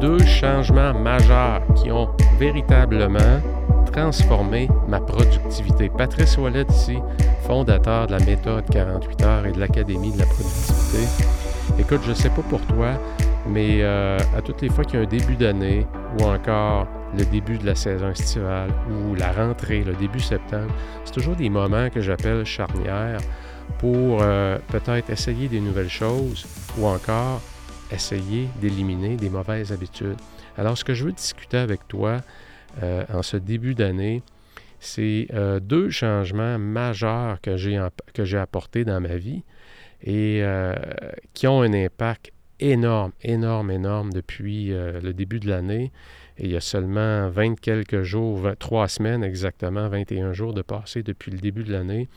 deux changements majeurs qui ont véritablement transformé ma productivité. Patrice Wallet ici, fondateur de la méthode 48 heures et de l'Académie de la productivité. Écoute, je ne sais pas pour toi, mais euh, à toutes les fois qu'il y a un début d'année ou encore le début de la saison estivale ou la rentrée, le début septembre, c'est toujours des moments que j'appelle charnières pour euh, peut-être essayer des nouvelles choses ou encore essayer d'éliminer des mauvaises habitudes. Alors, ce que je veux discuter avec toi euh, en ce début d'année, c'est euh, deux changements majeurs que j'ai, apportés dans ma vie et qui ont un impact énorme, énorme, énorme depuis le début de l'année. Il y a seulement 20 quelques jours, trois semaines exactement, 21 jours de passé depuis le début de l'année.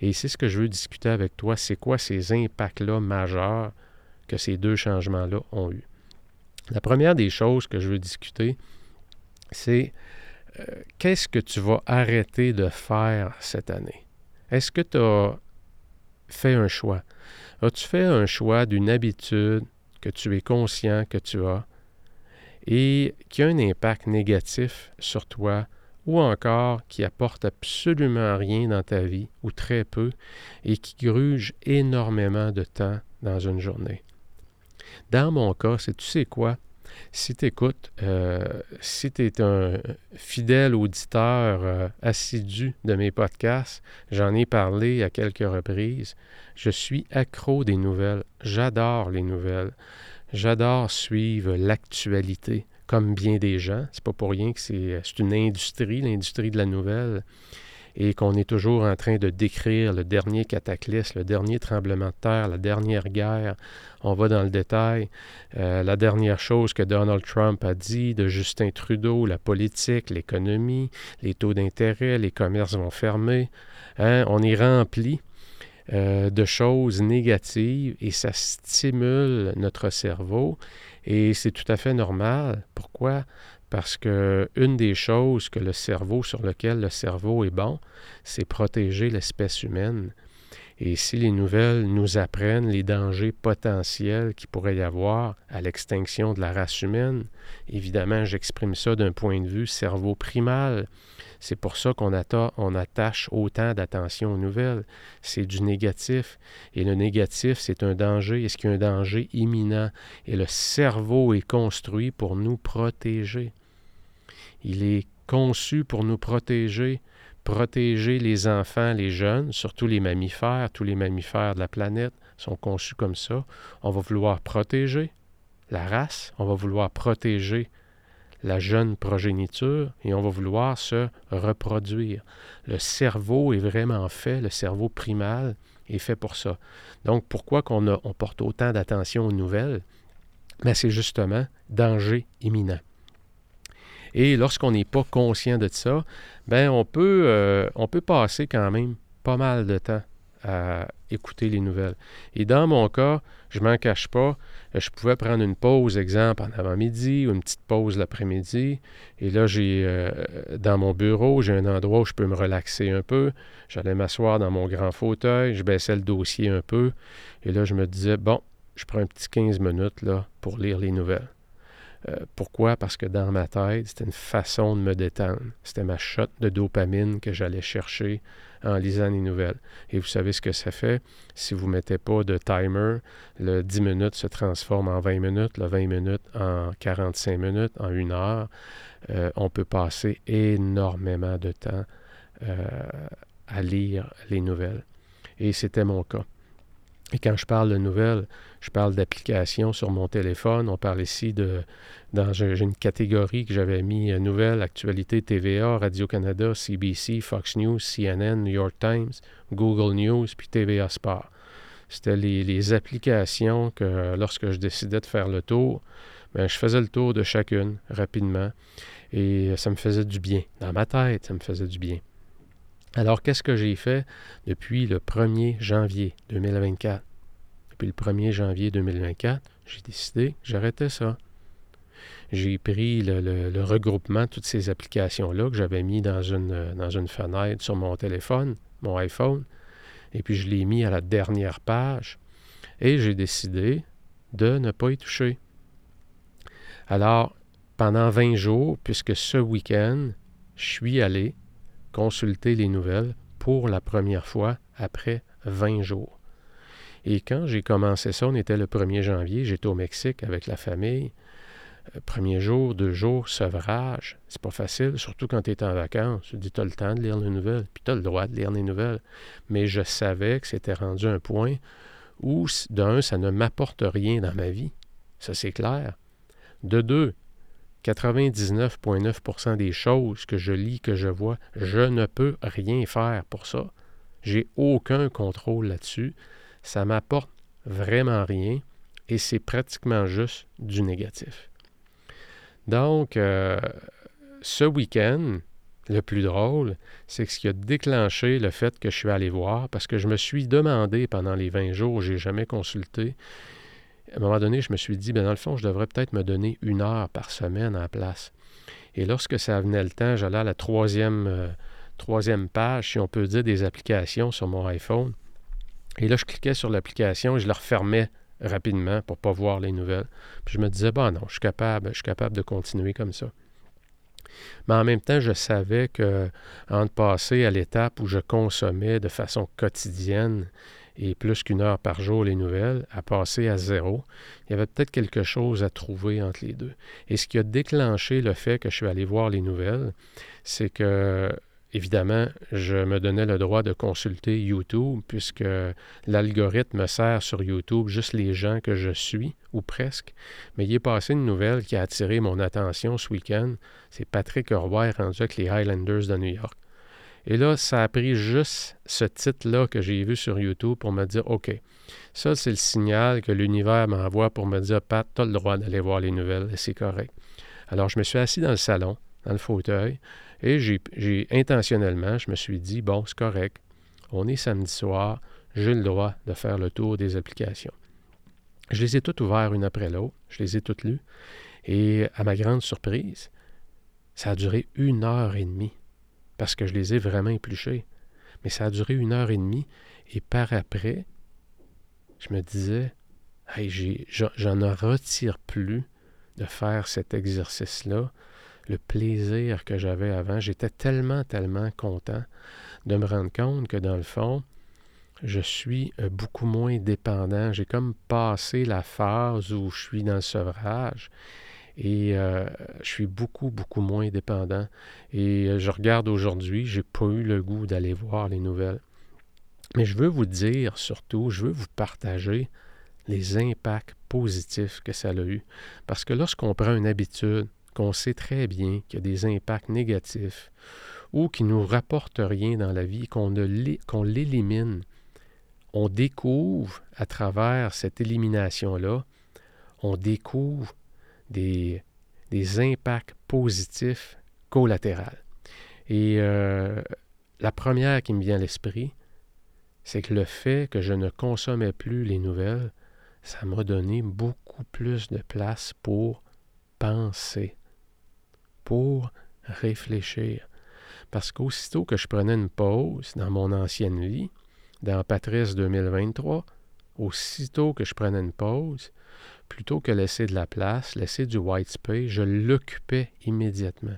Et c'est ce que je veux discuter avec toi, c'est quoi ces impacts-là majeurs que ces deux changements-là ont eu. La première des choses que je veux discuter, c'est euh, qu'est-ce que tu vas arrêter de faire cette année? Est-ce que tu as fait un choix? As-tu fait un choix d'une habitude que tu es conscient que tu as et qui a un impact négatif sur toi ou encore qui apporte absolument rien dans ta vie, ou très peu, et qui gruge énormément de temps dans une journée? Dans mon cas, c'est tu sais quoi? Si tu écoutes, euh, si tu es un fidèle auditeur euh, assidu de mes podcasts, j'en ai parlé à quelques reprises, je suis accro des nouvelles. J'adore les nouvelles. J'adore suivre l'actualité comme bien des gens. C'est pas pour rien que c'est une industrie, l'industrie de la nouvelle, et qu'on est toujours en train de décrire le dernier cataclysme, le dernier tremblement de terre, la dernière guerre. On va dans le détail. Euh, la dernière chose que Donald Trump a dit de Justin Trudeau, la politique, l'économie, les taux d'intérêt, les commerces vont fermer. Hein? On est rempli euh, de choses négatives et ça stimule notre cerveau et c'est tout à fait normal. Pourquoi? Parce que une des choses que le cerveau, sur lequel le cerveau est bon, c'est protéger l'espèce humaine. Et si les nouvelles nous apprennent les dangers potentiels qu'il pourrait y avoir à l'extinction de la race humaine, évidemment, j'exprime ça d'un point de vue cerveau primal. C'est pour ça qu'on on attache autant d'attention aux nouvelles. C'est du négatif. Et le négatif, c'est un danger. Est-ce qu'il y a un danger imminent? Et le cerveau est construit pour nous protéger. Il est conçu pour nous protéger protéger les enfants, les jeunes, surtout les mammifères, tous les mammifères de la planète sont conçus comme ça. On va vouloir protéger la race, on va vouloir protéger la jeune progéniture et on va vouloir se reproduire. Le cerveau est vraiment fait, le cerveau primal est fait pour ça. Donc pourquoi qu'on on porte autant d'attention aux nouvelles? Mais ben, c'est justement danger imminent. Et lorsqu'on n'est pas conscient de ça, ben on peut, euh, on peut passer quand même pas mal de temps à écouter les nouvelles. Et dans mon cas, je m'en cache pas, je pouvais prendre une pause, exemple, en avant-midi ou une petite pause l'après-midi. Et là, j'ai euh, dans mon bureau, j'ai un endroit où je peux me relaxer un peu. J'allais m'asseoir dans mon grand fauteuil, je baissais le dossier un peu. Et là, je me disais, bon, je prends un petit 15 minutes là, pour lire les nouvelles. Euh, pourquoi? Parce que dans ma tête, c'était une façon de me détendre. C'était ma shot de dopamine que j'allais chercher en lisant les nouvelles. Et vous savez ce que ça fait? Si vous ne mettez pas de timer, le 10 minutes se transforme en 20 minutes, le 20 minutes en 45 minutes, en une heure. Euh, on peut passer énormément de temps euh, à lire les nouvelles. Et c'était mon cas. Et quand je parle de nouvelles, je parle d'applications sur mon téléphone. On parle ici de. Dans, une catégorie que j'avais mis euh, nouvelles, actualité TVA, Radio-Canada, CBC, Fox News, CNN, New York Times, Google News, puis TVA Sport. C'était les, applications que lorsque je décidais de faire le tour, bien, je faisais le tour de chacune rapidement. Et ça me faisait du bien. Dans ma tête, ça me faisait du bien. Alors, qu'est-ce que j'ai fait depuis le 1er janvier 2024? Depuis le 1er janvier 2024, j'ai décidé que j'arrêtais ça. J'ai pris le, regroupement de toutes ces applications-là que j'avais mis dans une, dans une fenêtre sur mon téléphone, mon iPhone, et puis je l'ai mis à la dernière page, et j'ai décidé de ne pas y toucher. Alors, pendant 20 jours, puisque ce week-end, je suis allé consulter les nouvelles pour la première fois après 20 jours. Et quand j'ai commencé ça, on était le 1er janvier, j'étais au Mexique avec la famille. Euh, premier jour, deux jours, sevrage, c'est pas facile, surtout quand tu es en vacances. Tu dis, tu le temps de lire les nouvelles, puis tu le droit de lire les nouvelles. Mais je savais que c'était rendu un point où, d'un, ça ne m'apporte rien dans ma vie. Ça, c'est clair. De deux, 99,9% des choses que je lis, que je vois, je ne peux rien faire pour ça. J'ai aucun contrôle là-dessus. Ça m'apporte vraiment rien et c'est pratiquement juste du négatif. Donc, euh, ce week-end, le plus drôle, c'est ce qui a déclenché le fait que je suis allé voir, parce que je me suis demandé pendant les 20 jours, je n'ai jamais consulté. À un moment donné, je me suis dit, bien, dans le fond, je devrais peut-être me donner une heure par semaine en place. Et lorsque ça venait le temps, j'allais à la troisième, euh, troisième page, si on peut dire, des applications sur mon iPhone. Et là, je cliquais sur l'application et je la refermais rapidement pour ne pas voir les nouvelles. Puis je me disais, bon, non, je suis capable, je suis capable de continuer comme ça. Mais en même temps, je savais que de passer à l'étape où je consommais de façon quotidienne et plus qu'une heure par jour les nouvelles, à passer à zéro, il y avait peut-être quelque chose à trouver entre les deux. Et ce qui a déclenché le fait que je suis allé voir les nouvelles, c'est que Évidemment, je me donnais le droit de consulter YouTube puisque l'algorithme sert sur YouTube juste les gens que je suis, ou presque. Mais il est passé une nouvelle qui a attiré mon attention ce week-end. C'est Patrick Roy rendu avec les Highlanders de New York. Et là, ça a pris juste ce titre-là que j'ai vu sur YouTube pour me dire OK, ça, c'est le signal que l'univers m'envoie pour me dire Pat, tu as le droit d'aller voir les nouvelles et c'est correct. Alors, je me suis assis dans le salon, dans le fauteuil. Et j'ai intentionnellement, je me suis dit, bon, c'est correct, on est samedi soir, j'ai le droit de faire le tour des applications. Je les ai toutes ouvertes une après l'autre, je les ai toutes lues, et à ma grande surprise, ça a duré une heure et demie, parce que je les ai vraiment épluchées. Mais ça a duré une heure et demie, et par après, je me disais, hey, j'en retire plus de faire cet exercice-là le plaisir que j'avais avant. J'étais tellement, tellement content de me rendre compte que dans le fond, je suis euh, beaucoup moins dépendant. J'ai comme passé la phase où je suis dans le sevrage et euh, je suis beaucoup, beaucoup moins dépendant. Et euh, je regarde aujourd'hui, j'ai pas eu le goût d'aller voir les nouvelles. Mais je veux vous dire surtout, je veux vous partager les impacts positifs que ça a eu. Parce que lorsqu'on prend une habitude, qu'on sait très bien qu'il y a des impacts négatifs ou qui ne nous rapportent rien dans la vie, qu'on l'élimine, on découvre à travers cette élimination-là, on découvre des, impacts positifs collatéraux. Et euh, la première qui me vient à l'esprit, c'est que le fait que je ne consommais plus les nouvelles, ça m'a donné beaucoup plus de place pour penser pour réfléchir. Parce qu'aussitôt que je prenais une pause dans mon ancienne vie, dans Patrice 2023, aussitôt que je prenais une pause, plutôt que laisser de la place, laisser du white space, je l'occupais immédiatement.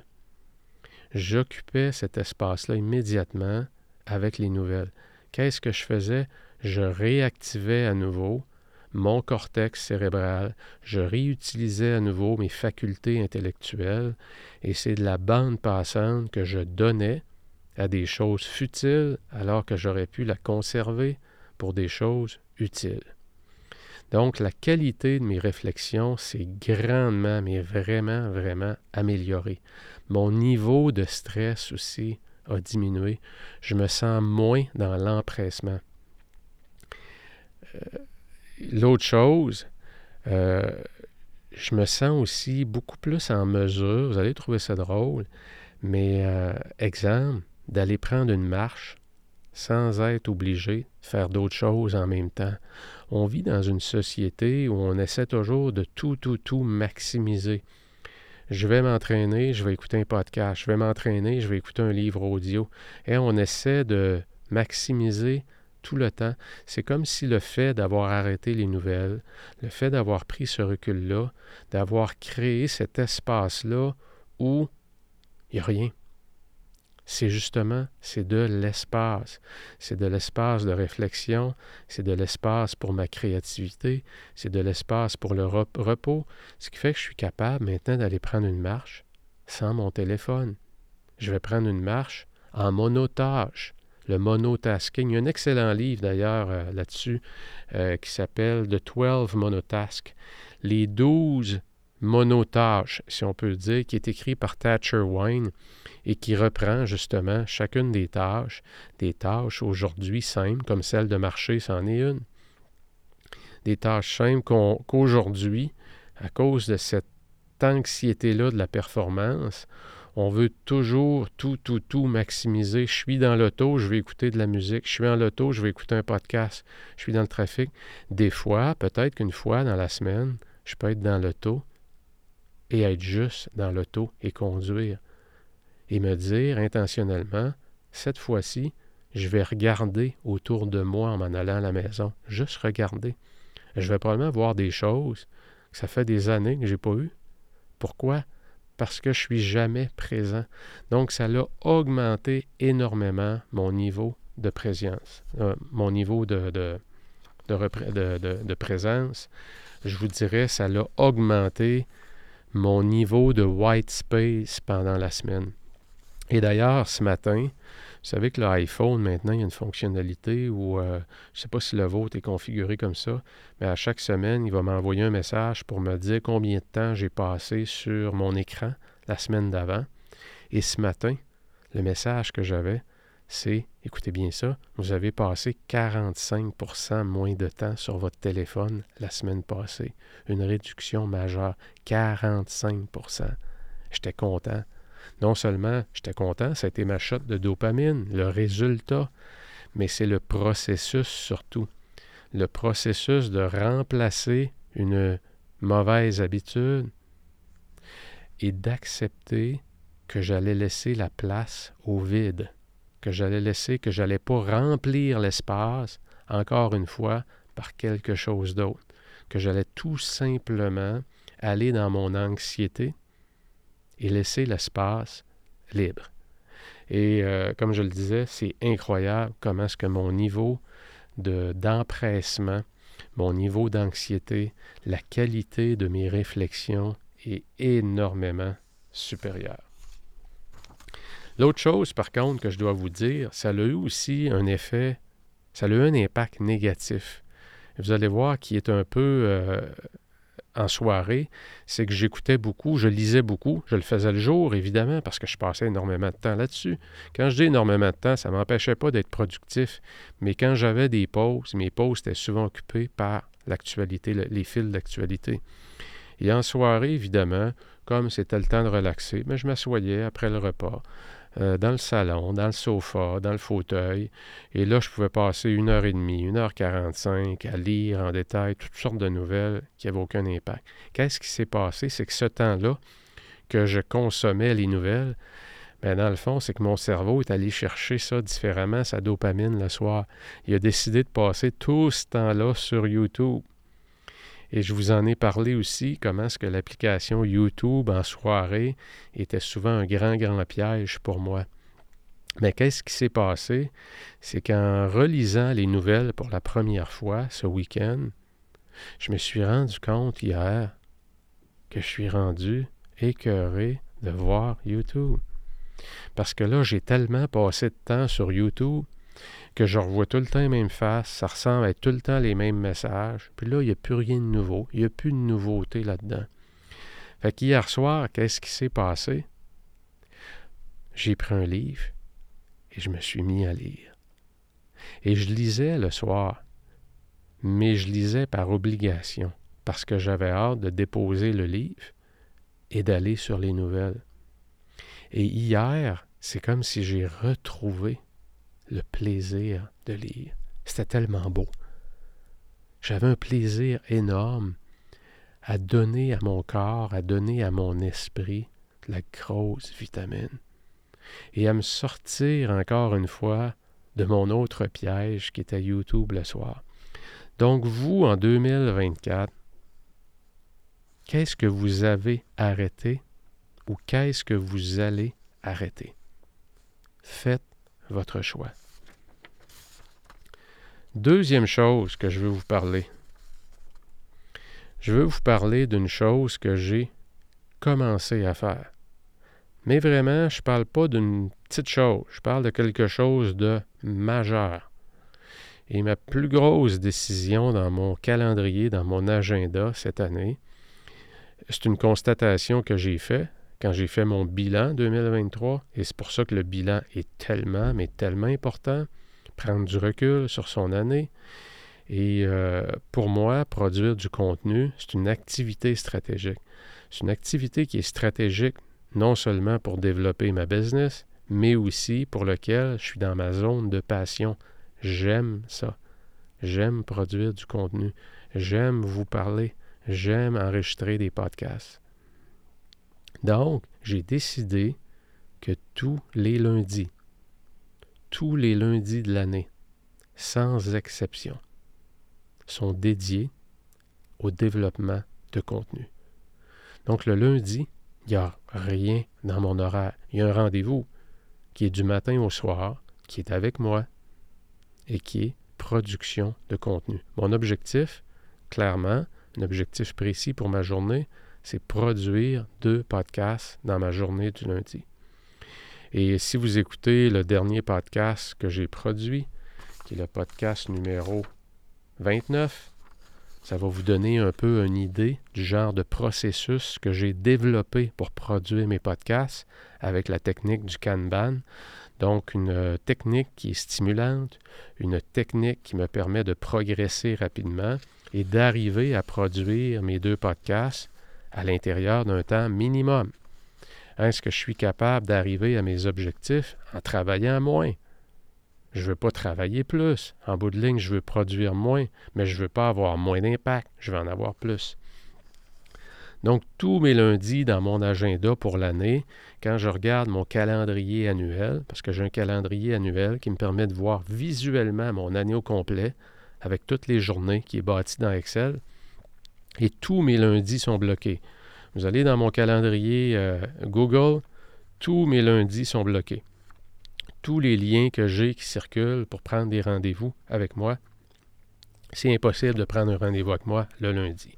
J'occupais cet espace-là immédiatement avec les nouvelles. Qu'est-ce que je faisais? Je réactivais à nouveau mon cortex cérébral, je réutilisais à nouveau mes facultés intellectuelles, et c'est de la bande passante que je donnais à des choses futiles alors que j'aurais pu la conserver pour des choses utiles. Donc la qualité de mes réflexions s'est grandement, mais vraiment, vraiment améliorée. Mon niveau de stress aussi a diminué. Je me sens moins dans l'empressement. Euh, L'autre chose, euh, je me sens aussi beaucoup plus en mesure, vous allez trouver ça drôle, mais euh, exemple, d'aller prendre une marche sans être obligé de faire d'autres choses en même temps. On vit dans une société où on essaie toujours de tout, tout, tout maximiser. Je vais m'entraîner, je vais écouter un podcast. Je vais m'entraîner, je vais écouter un livre audio. Et on essaie de maximiser tout le temps. C'est comme si le fait d'avoir arrêté les nouvelles, le fait d'avoir pris ce recul-là, d'avoir créé cet espace-là où il n'y a rien. C'est justement, c'est de l'espace. C'est de l'espace de réflexion, c'est de l'espace pour ma créativité, c'est de l'espace pour le repos, ce qui fait que je suis capable maintenant d'aller prendre une marche sans mon téléphone. Je vais prendre une marche en monotage le monotasking. Il y a un excellent livre d'ailleurs euh, là-dessus euh, qui s'appelle The 12 Monotasks, les 12 monotâches, si on peut dire, qui est écrit par Thatcher Wine et qui reprend justement chacune des tâches, des tâches aujourd'hui simples, comme celle de marcher, c'en est une. Des tâches simples qu'aujourd'hui, à cause de cette anxiété-là de la performance, on veut toujours tout, tout, tout maximiser. Je suis dans l'auto, je vais écouter de la musique. Je suis en l'auto, je vais écouter un podcast. Je suis dans le trafic. Des fois, peut-être qu'une fois dans la semaine, je peux être dans l'auto et être juste dans l'auto et conduire. Et me dire intentionnellement, cette fois-ci, je vais regarder autour de moi en m'en allant à la maison. Juste regarder. Je vais probablement voir des choses que ça fait des années que je n'ai pas eues. Pourquoi? parce que je suis jamais présent. Donc, ça a augmenté énormément mon niveau de présence, euh, mon niveau de, présence. Je vous dirais, ça a augmenté mon niveau de white space pendant la semaine. Et d'ailleurs, ce matin, vous savez que l'iPhone, maintenant, il y a une fonctionnalité où, euh, je ne sais pas si le vôtre est configuré comme ça, mais à chaque semaine, il va m'envoyer un message pour me dire combien de temps j'ai passé sur mon écran la semaine d'avant. Et ce matin, le message que j'avais, c'est, écoutez bien ça, vous avez passé 45% moins de temps sur votre téléphone la semaine passée. Une réduction majeure, 45% J'étais content non seulement j'étais content, ça a été ma shot de dopamine, le résultat, mais c'est le processus surtout. Le processus de remplacer une mauvaise habitude et d'accepter que j'allais laisser la place au vide, que j'allais laisser, que j'allais pas remplir l'espace, encore une fois, par quelque chose d'autre, que j'allais tout simplement aller dans mon anxiété, et laisser l'espace libre. Et euh, comme je le disais, c'est incroyable comment est-ce que mon niveau de, d'empressement, mon niveau d'anxiété, la qualité de mes réflexions est énormément supérieure. L'autre chose, par contre, que je dois vous dire, ça a eu aussi un effet, ça a eu un impact négatif. Vous allez voir qui est un peu euh, en soirée, c'est que j'écoutais beaucoup, je lisais beaucoup. Je le faisais le jour, évidemment, parce que je passais énormément de temps là-dessus. Quand je dis énormément de temps, ça ne m'empêchait pas d'être productif. Mais quand j'avais des pauses, mes pauses étaient souvent occupées par l'actualité, les fils d'actualité. Et en soirée, évidemment, comme c'était le temps de relaxer, mais je m'assoyais après le repas. Euh, dans le salon, dans le sofa, dans le fauteuil. Et là, je pouvais passer une heure et demie, une heure quarante-cinq à lire en détail toutes sortes de nouvelles qui n'avaient aucun impact. Qu'est-ce qui s'est passé? C'est que ce temps-là que je consommais les nouvelles, bien, dans le fond, c'est que mon cerveau est allé chercher ça différemment, sa dopamine le soir. Il a décidé de passer tout ce temps-là sur YouTube. Et je vous en ai parlé aussi, comment est-ce que l'application YouTube en soirée était souvent un grand, grand piège pour moi. Mais qu'est-ce qui s'est passé? C'est qu'en relisant les nouvelles pour la première fois ce week-end, je me suis rendu compte hier que je suis rendu écœuré de voir YouTube. Parce que là, j'ai tellement passé de temps sur YouTube que je revois tout le temps les mêmes faces, ça ressemble à tout le temps les mêmes messages. Puis là, il n'y a plus rien de nouveau. Il n'y a plus de nouveauté là-dedans. Fait qu'hier soir, qu'est-ce qui s'est passé? J'ai pris un livre et je me suis mis à lire. Et je lisais le soir, mais je lisais par obligation, parce que j'avais hâte de déposer le livre et d'aller sur les nouvelles. Et hier, c'est comme si j'ai retrouvé le plaisir de lire. C'était tellement beau. J'avais un plaisir énorme à donner à mon corps, à donner à mon esprit la grosse vitamine et à me sortir encore une fois de mon autre piège qui était YouTube le soir. Donc vous, en 2024, qu'est-ce que vous avez arrêté ou qu'est-ce que vous allez arrêter? Faites votre choix. Deuxième chose que je veux vous parler. Je veux vous parler d'une chose que j'ai commencé à faire. Mais vraiment, je ne parle pas d'une petite chose, je parle de quelque chose de majeur. Et ma plus grosse décision dans mon calendrier, dans mon agenda cette année, c'est une constatation que j'ai faite quand j'ai fait mon bilan 2023, et c'est pour ça que le bilan est tellement, mais tellement important, prendre du recul sur son année. Et euh, pour moi, produire du contenu, c'est une activité stratégique. C'est une activité qui est stratégique non seulement pour développer ma business, mais aussi pour lequel je suis dans ma zone de passion. J'aime ça. J'aime produire du contenu. J'aime vous parler. J'aime enregistrer des podcasts. Donc, j'ai décidé que tous les lundis, tous les lundis de l'année, sans exception, sont dédiés au développement de contenu. Donc le lundi, il n'y a rien dans mon horaire. Il y a un rendez-vous qui est du matin au soir, qui est avec moi et qui est production de contenu. Mon objectif, clairement, un objectif précis pour ma journée, c'est produire deux podcasts dans ma journée du lundi. Et si vous écoutez le dernier podcast que j'ai produit, qui est le podcast numéro 29, ça va vous donner un peu une idée du genre de processus que j'ai développé pour produire mes podcasts avec la technique du Kanban. Donc, une euh, technique qui est stimulante, une technique qui me permet de progresser rapidement et d'arriver à produire mes deux podcasts à l'intérieur d'un temps minimum. Est-ce que je suis capable d'arriver à mes objectifs en travaillant moins? Je ne veux pas travailler plus. En bout de ligne, je veux produire moins, mais je ne veux pas avoir moins d'impact. Je veux en avoir plus. Donc, tous mes lundis dans mon agenda pour l'année, quand je regarde mon calendrier annuel, parce que j'ai un calendrier annuel qui me permet de voir visuellement mon année au complet, avec toutes les journées qui est bâti dans Excel, et tous mes lundis sont bloqués. Vous allez dans mon calendrier euh, Google, tous mes lundis sont bloqués. Tous les liens que j'ai qui circulent pour prendre des rendez-vous avec moi, c'est impossible de prendre un rendez-vous avec moi le lundi.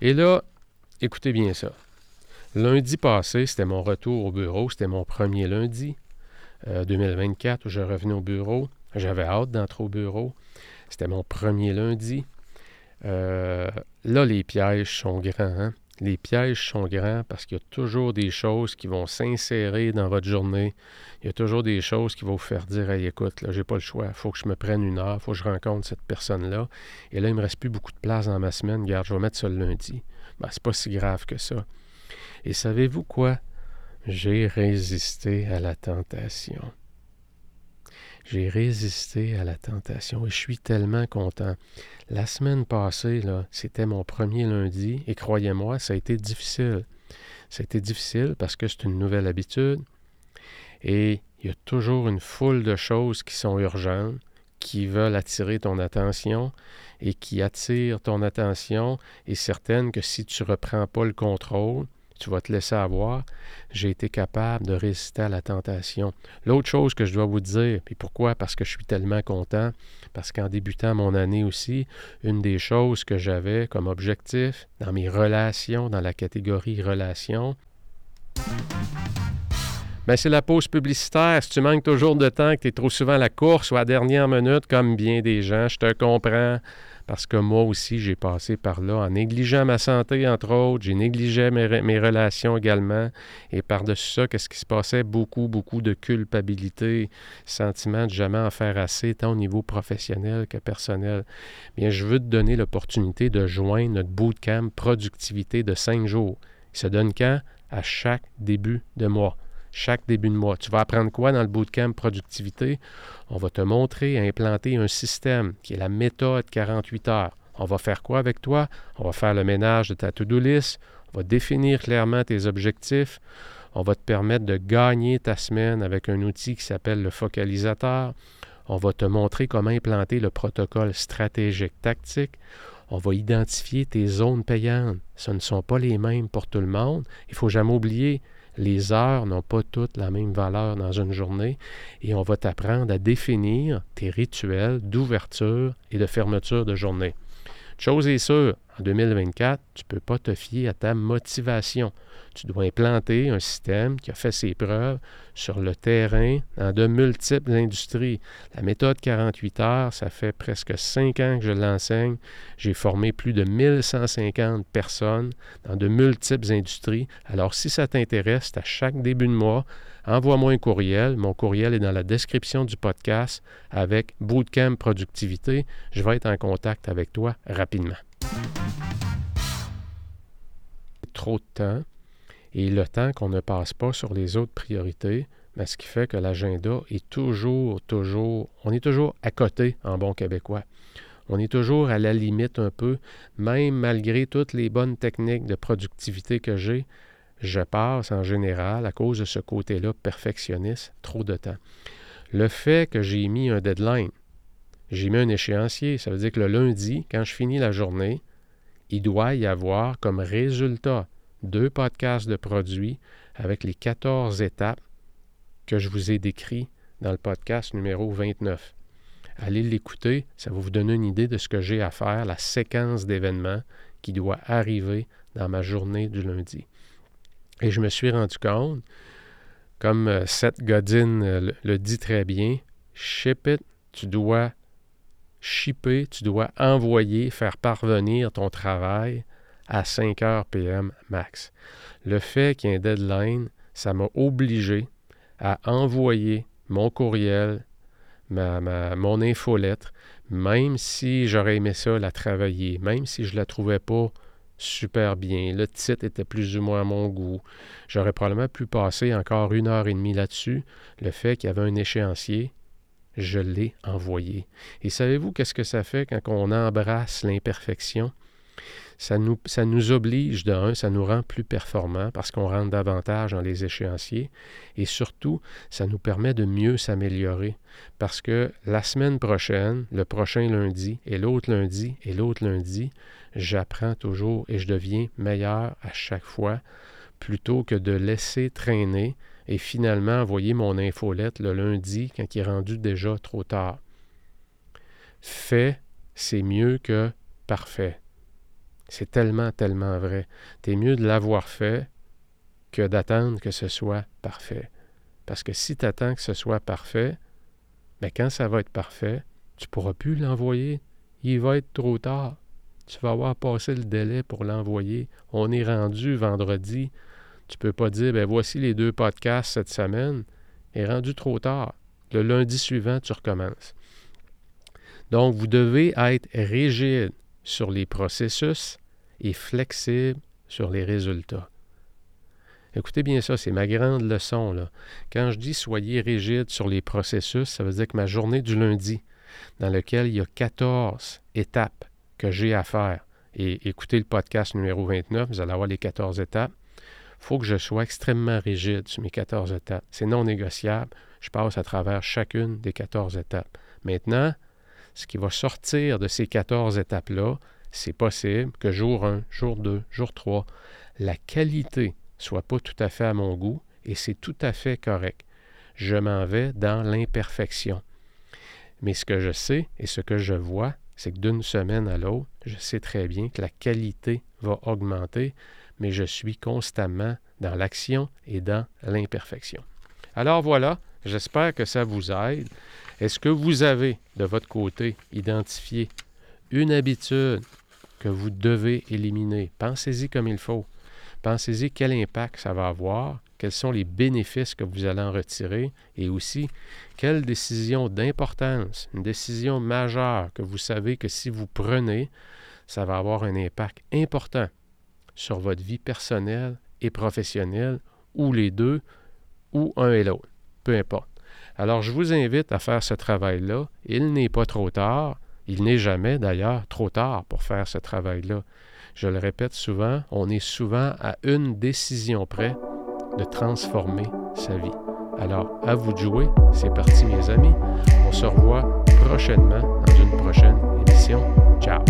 Et là, écoutez bien ça. Lundi passé, c'était mon retour au bureau, c'était mon premier lundi 2024 euh, où je revenais au bureau. J'avais hâte d'entrer au bureau. C'était mon premier lundi. Euh, là, les pièges sont grands. Hein? Les pièges sont grands parce qu'il y a toujours des choses qui vont s'insérer dans votre journée. Il y a toujours des choses qui vont vous faire dire écoute, là, j'ai pas le choix. Il faut que je me prenne une heure, il faut que je rencontre cette personne-là. Et là, il me reste plus beaucoup de place dans ma semaine. Regarde, je vais mettre ça le lundi. Ben, c'est pas si grave que ça. Et savez-vous quoi? J'ai résisté à la tentation. J'ai résisté à la tentation et je suis tellement content. La semaine passée, c'était mon premier lundi et croyez-moi, ça a été difficile. Ça a été difficile parce que c'est une nouvelle habitude et il y a toujours une foule de choses qui sont urgentes, qui veulent attirer ton attention et qui attirent ton attention et certaines que si tu ne reprends pas le contrôle, tu vas te laisser avoir, j'ai été capable de résister à la tentation. L'autre chose que je dois vous dire, puis pourquoi? Parce que je suis tellement content, parce qu'en débutant mon année aussi, une des choses que j'avais comme objectif dans mes relations, dans la catégorie relations, ben c'est la pause publicitaire. Si tu manques toujours de temps, que tu es trop souvent à la course ou à la dernière minute, comme bien des gens, je te comprends parce que moi aussi, j'ai passé par là en négligeant ma santé, entre autres, j'ai négligé mes, relations également, et par-dessus ça, qu'est-ce qui se passait? Beaucoup, beaucoup de culpabilité, sentiment de jamais en faire assez, tant au niveau professionnel que personnel. Bien, je veux te donner l'opportunité de joindre notre bootcamp productivité de cinq jours. Il se donne quand? À chaque début de mois chaque début de mois. Tu vas apprendre quoi dans le bootcamp productivité? On va te montrer et implanter un système qui est la méthode 48 heures. On va faire quoi avec toi? On va faire le ménage de ta to-do list. On va définir clairement tes objectifs. On va te permettre de gagner ta semaine avec un outil qui s'appelle le focalisateur. On va te montrer comment implanter le protocole stratégique tactique. On va identifier tes zones payantes. Ce ne sont pas les mêmes pour tout le monde. Il ne faut jamais oublier, les heures n'ont pas toutes la même valeur dans une journée et on va t'apprendre à définir tes rituels d'ouverture et de fermeture de journée. Chose est sûre, en 2024, tu ne peux pas te fier à ta motivation. Tu dois implanter un système qui a fait ses preuves sur le terrain dans de multiples industries. La méthode 48 heures, ça fait presque cinq ans que je l'enseigne. J'ai formé plus de 1150 personnes dans de multiples industries. Alors, si ça t'intéresse, à chaque début de mois, envoie-moi un courriel. Mon courriel est dans la description du podcast avec Bootcamp Productivité. Je vais être en contact avec toi rapidement. Trop de temps et le temps qu'on ne passe pas sur les autres priorités, mais ben, ce qui fait que l'agenda est toujours, toujours, on est toujours à côté en bon québécois. On est toujours à la limite un peu, même malgré toutes les bonnes techniques de productivité que j'ai, je passe en général, à cause de ce côté-là perfectionniste, trop de temps. Le fait que j'ai mis un deadline, j'ai mis un échéancier, ça veut dire que le lundi, quand je finis la journée, il doit y avoir comme résultat deux podcasts de produits avec les 14 étapes que je vous ai décrites dans le podcast numéro 29. Allez l'écouter, ça va vous donner une idée de ce que j'ai à faire, la séquence d'événements qui doit arriver dans ma journée du lundi. Et je me suis rendu compte, comme euh, Seth Godin euh, le dit très bien, ship it, tu dois shipper, tu dois envoyer, faire parvenir ton travail à 5 heures PM max. Le fait qu'il y ait un deadline, ça m'a obligé à envoyer mon courriel, ma, mon infolettre, même si j'aurais aimé ça la travailler, même si je ne la trouvais pas super bien, le titre était plus ou moins à mon goût, j'aurais probablement pu passer encore une heure et demie là-dessus. Le fait qu'il y avait un échéancier, je l'ai envoyé. Et savez-vous qu'est-ce que ça fait quand on embrasse l'imperfection? Ça nous, ça nous oblige, d'un, ça nous rend plus performants parce qu'on rentre davantage dans les échéanciers et surtout, ça nous permet de mieux s'améliorer parce que la semaine prochaine, le prochain lundi et l'autre lundi et l'autre lundi, j'apprends toujours et je deviens meilleur à chaque fois plutôt que de laisser traîner et finalement envoyer mon infolette le lundi quand il est rendu déjà trop tard. Fait, c'est mieux que parfait. C'est tellement, tellement vrai. C'est mieux de l'avoir fait que d'attendre que ce soit parfait. Parce que si tu attends que ce soit parfait, mais ben, quand ça va être parfait, tu ne pourras plus l'envoyer. Il va être trop tard. Tu vas avoir passé le délai pour l'envoyer. On est rendu vendredi. Tu ne peux pas dire, ben voici les deux podcasts cette semaine. est rendu trop tard. Le lundi suivant, tu recommences. Donc, vous devez être rigide sur les processus et flexible sur les résultats. Écoutez bien ça, c'est ma grande leçon. Quand je dis soyez rigide sur les processus, ça veut dire que ma journée du lundi, dans laquelle il y a 14 étapes que j'ai à faire, et écoutez le podcast numéro 29, vous allez avoir les 14 étapes, il faut que je sois extrêmement rigide sur mes 14 étapes. C'est non négociable. Je passe à travers chacune des 14 étapes. Maintenant, ce qui va sortir de ces 14 étapes-là, c'est possible que jour 1, jour 2, jour 3, la qualité soit pas tout à fait à mon goût et c'est tout à fait correct. Je m'en vais dans l'imperfection. Mais ce que je sais et ce que je vois, c'est que d'une semaine à l'autre, je sais très bien que la qualité va augmenter, mais je suis constamment dans l'action et dans l'imperfection. Alors voilà, j'espère que ça vous aide. Est-ce que vous avez, de votre côté, identifié une habitude que vous devez éliminer? Pensez-y comme il faut. Pensez-y quel impact ça va avoir, quels sont les bénéfices que vous allez en retirer et aussi quelle décision d'importance, une décision majeure que vous savez que si vous prenez, ça va avoir un impact important sur votre vie personnelle et professionnelle, ou les deux, ou un et l'autre, peu importe. Alors, je vous invite à faire ce travail-là. Il n'est pas trop tard. Il n'est jamais d'ailleurs trop tard pour faire ce travail-là. Je le répète souvent, on est souvent à une décision près de transformer sa vie. Alors, à vous de jouer. C'est parti, mes amis. On se revoit prochainement dans une prochaine émission. Ciao!